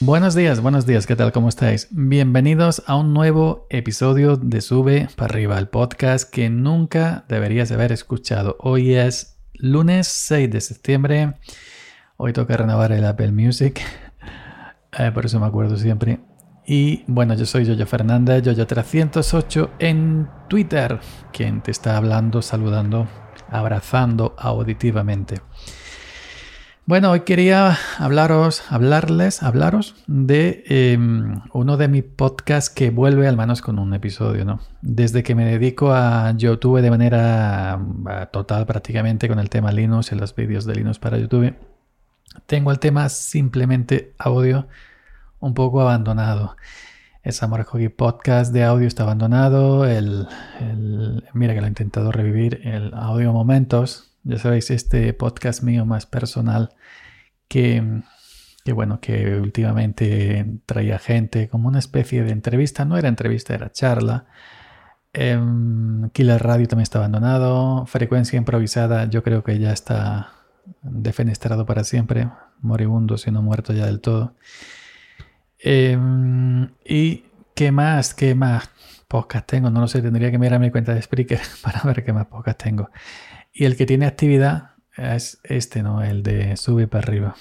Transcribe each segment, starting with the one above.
Buenos días, buenos días, ¿qué tal? ¿Cómo estáis? Bienvenidos a un nuevo episodio de Sube para arriba, el podcast que nunca deberías haber escuchado. Hoy es lunes 6 de septiembre. Hoy toca renovar el Apple Music, eh, por eso me acuerdo siempre. Y bueno, yo soy Yoyo Fernández, Yoyo308 en Twitter, quien te está hablando, saludando, abrazando auditivamente. Bueno, hoy quería hablaros, hablarles, hablaros de em, uno de mis podcasts que vuelve al menos con un episodio, ¿no? Desde que me dedico a YouTube de manera total prácticamente con el tema Linux en los vídeos de Linux para YouTube, tengo el tema simplemente audio un poco abandonado. El Samurai Hockey Podcast de audio está abandonado. El, el, mira que lo he intentado revivir. El Audio Momentos ya sabéis, este podcast mío más personal que, bueno, que últimamente traía gente como una especie de entrevista. No era entrevista, era charla. Em, Killer Radio también está abandonado. Frecuencia improvisada yo creo que ya está defenestrado para siempre. Moribundo, si no muerto ya del todo. Em, y qué más, qué más podcast tengo. No lo sé, tendría que mirar mi cuenta de Spreaker para ver qué más podcast tengo. Y el que tiene actividad es este, ¿no? El de sube para arriba.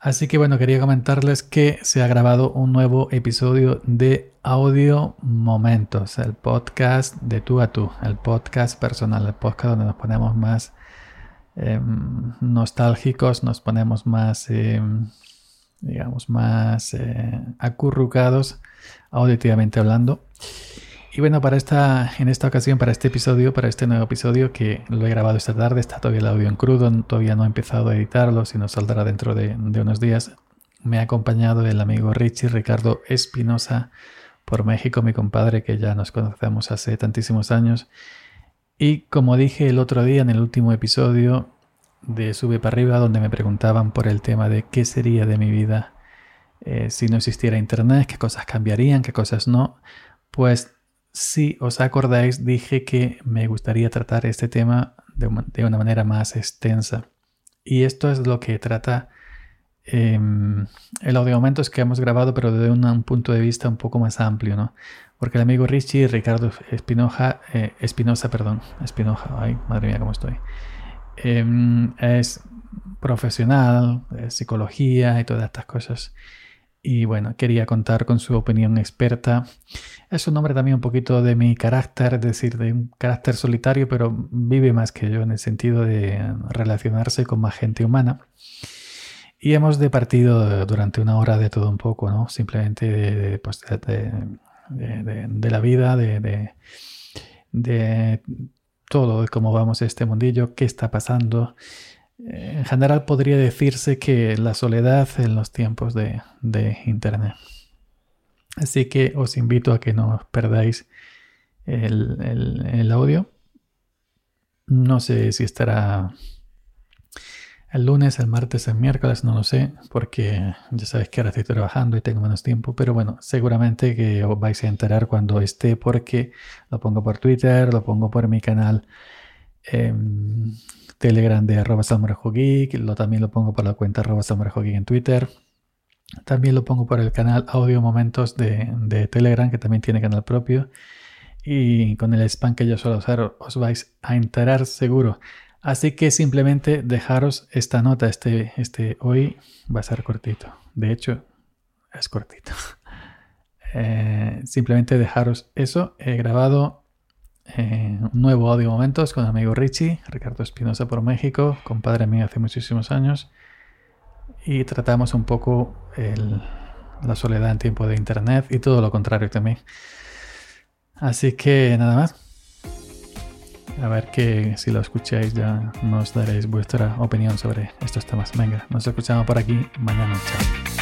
Así que bueno, quería comentarles que se ha grabado un nuevo episodio de Audio Momentos, el podcast de tú a tú, el podcast personal, el podcast donde nos ponemos más em, nostálgicos, nos ponemos más, em, digamos, más eh, acurrucados auditivamente hablando. Y bueno, para esta, en esta ocasión, para este episodio, para este nuevo episodio que lo he grabado esta tarde, está todavía el audio en crudo, todavía no he empezado a editarlo, sino saldrá dentro de, unos días. Me ha acompañado el amigo Richie Ricardo Espinosa por México, mi compadre que ya nos conocemos hace tantísimos años. Y como dije el otro día en el último episodio de Sube para arriba, donde me preguntaban por el tema de qué sería de mi vida eh, si no existiera Internet, qué cosas cambiarían, qué cosas no, pues si os acordáis, dije que me gustaría tratar este tema de, una manera más extensa. Y esto es lo que trata em, el audio es que hemos grabado, pero desde un, punto de vista un poco más amplio, ¿no? Porque el amigo Richie, Ricardo Espinoja, eh, Espinosa, perdón, Espinoja, ay, madre mía, cómo estoy, em, es profesional, psicología y todas estas cosas. Y bueno, quería contar con su opinión experta. Es un hombre también un poquito de mi carácter, es decir, de un carácter solitario, pero vive más que yo en el sentido de relacionarse con más gente humana. Y hemos departido durante una hora de todo un poco, ¿no? Simplemente de, pues, de la vida, de, todo, de cómo vamos este mundillo, qué está pasando, en general podría decirse que la soledad en los tiempos de, Internet. Así que os invito a que no perdáis el, audio. No sé si estará el lunes, el martes, el miércoles, no lo sé, porque ya sabéis que ahora estoy trabajando y tengo menos tiempo, pero bueno, seguramente que os vais a enterar cuando esté porque lo pongo por Twitter, lo pongo por mi canal em, Telegram de arroba Geek, lo, también lo pongo por la cuenta arroba Geek en Twitter. También lo pongo por el canal Audio Momentos de, Telegram, que también tiene canal propio. Y con el spam que yo suelo usar os vais a enterar seguro. Así que simplemente dejaros esta nota. Este, este hoy va a ser cortito. De hecho, es cortito. Eh, simplemente dejaros eso. He grabado eh, un nuevo audio momentos con amigo Richie, Ricardo Espinosa por México, compadre mío hace muchísimos años. Y tratamos un poco la soledad en tiempo de internet y todo lo contrario también. Así que nada más. A ver que si lo escucháis ya nos daréis vuestra opinión sobre estos temas. Venga, nos escuchamos por aquí mañana. Chao.